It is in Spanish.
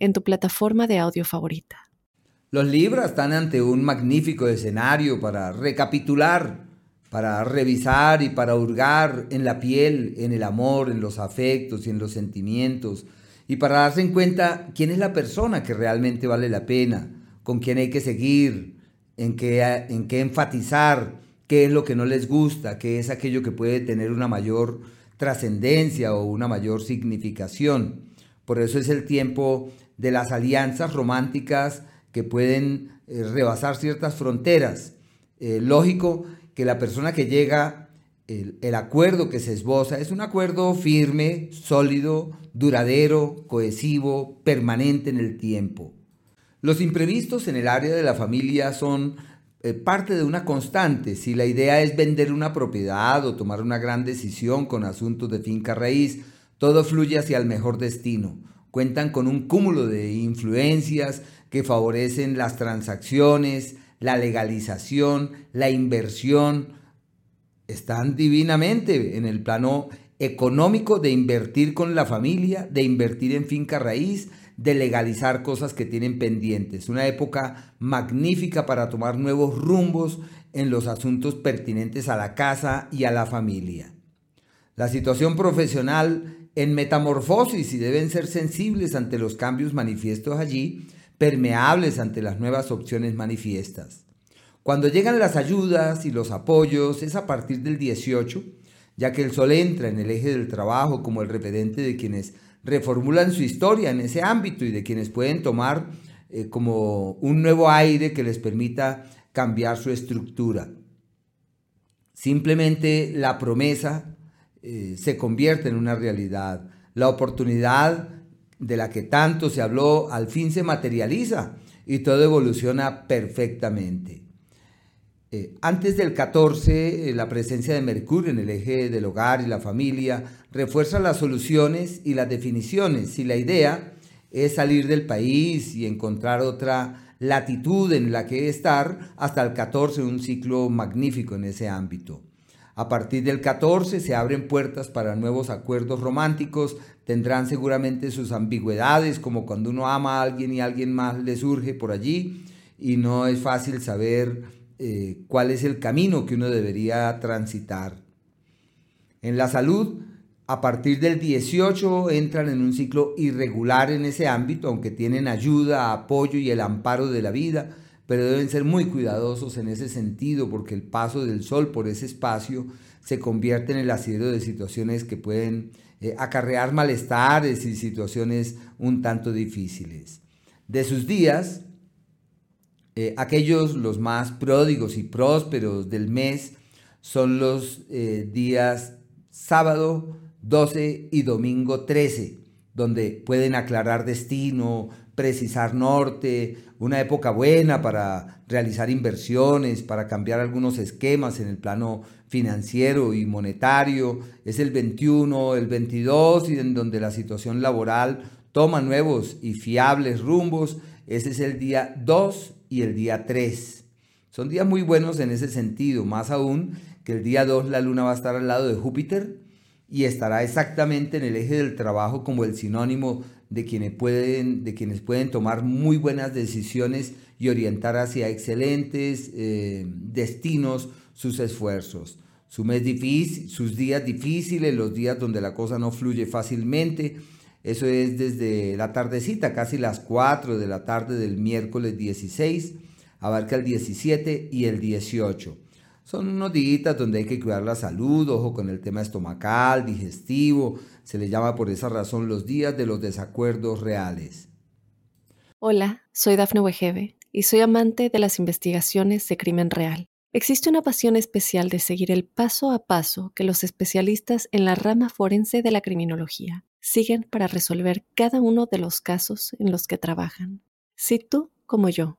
en tu plataforma de audio favorita. Los libros están ante un magnífico escenario para recapitular, para revisar y para hurgar en la piel, en el amor, en los afectos y en los sentimientos, y para darse en cuenta quién es la persona que realmente vale la pena, con quién hay que seguir, en qué, en qué enfatizar, qué es lo que no les gusta, qué es aquello que puede tener una mayor trascendencia o una mayor significación. Por eso es el tiempo de las alianzas románticas que pueden eh, rebasar ciertas fronteras. Eh, lógico que la persona que llega, el, el acuerdo que se esboza es un acuerdo firme, sólido, duradero, cohesivo, permanente en el tiempo. Los imprevistos en el área de la familia son eh, parte de una constante. Si la idea es vender una propiedad o tomar una gran decisión con asuntos de finca raíz, todo fluye hacia el mejor destino cuentan con un cúmulo de influencias que favorecen las transacciones, la legalización, la inversión. Están divinamente en el plano económico de invertir con la familia, de invertir en finca raíz, de legalizar cosas que tienen pendientes. Una época magnífica para tomar nuevos rumbos en los asuntos pertinentes a la casa y a la familia. La situación profesional en metamorfosis y deben ser sensibles ante los cambios manifiestos allí, permeables ante las nuevas opciones manifiestas. Cuando llegan las ayudas y los apoyos es a partir del 18, ya que el sol entra en el eje del trabajo como el referente de quienes reformulan su historia en ese ámbito y de quienes pueden tomar eh, como un nuevo aire que les permita cambiar su estructura. Simplemente la promesa eh, se convierte en una realidad. La oportunidad de la que tanto se habló al fin se materializa y todo evoluciona perfectamente. Eh, antes del 14, eh, la presencia de Mercurio en el eje del hogar y la familia refuerza las soluciones y las definiciones. Si la idea es salir del país y encontrar otra latitud en la que estar, hasta el 14 un ciclo magnífico en ese ámbito. A partir del 14 se abren puertas para nuevos acuerdos románticos, tendrán seguramente sus ambigüedades, como cuando uno ama a alguien y alguien más le surge por allí. Y no es fácil saber eh, cuál es el camino que uno debería transitar. En la salud, a partir del 18 entran en un ciclo irregular en ese ámbito, aunque tienen ayuda, apoyo y el amparo de la vida, pero deben ser muy cuidadosos en ese sentido porque el paso del sol por ese espacio se convierte en el asidero de situaciones que pueden eh, acarrear malestares y situaciones un tanto difíciles. De sus días, eh, aquellos los más pródigos y prósperos del mes son los eh, días sábado 12 y domingo 13, donde pueden aclarar destino, precisar norte, una época buena para realizar inversiones, para cambiar algunos esquemas en el plano financiero y monetario. Es el 21, el 22 y en donde la situación laboral toma nuevos y fiables rumbos. Ese es el día 2 y el día 3. Son días muy buenos en ese sentido, más aún que el día 2 la luna va a estar al lado de Júpiter y estará exactamente en el eje del trabajo como el sinónimo de quienes pueden, de quienes pueden tomar muy buenas decisiones y orientar hacia excelentes eh, destinos sus esfuerzos. Su mes sus días difíciles, los días donde la cosa no fluye fácilmente, eso es desde la tardecita, casi las 4 de la tarde del miércoles 16, abarca el 17 y el 18. Son unos días donde hay que cuidar la salud, ojo con el tema estomacal, digestivo. Se le llama por esa razón los días de los desacuerdos reales. Hola, soy Dafne Wegebe y soy amante de las investigaciones de crimen real. Existe una pasión especial de seguir el paso a paso que los especialistas en la rama forense de la criminología siguen para resolver cada uno de los casos en los que trabajan. Si tú, como yo,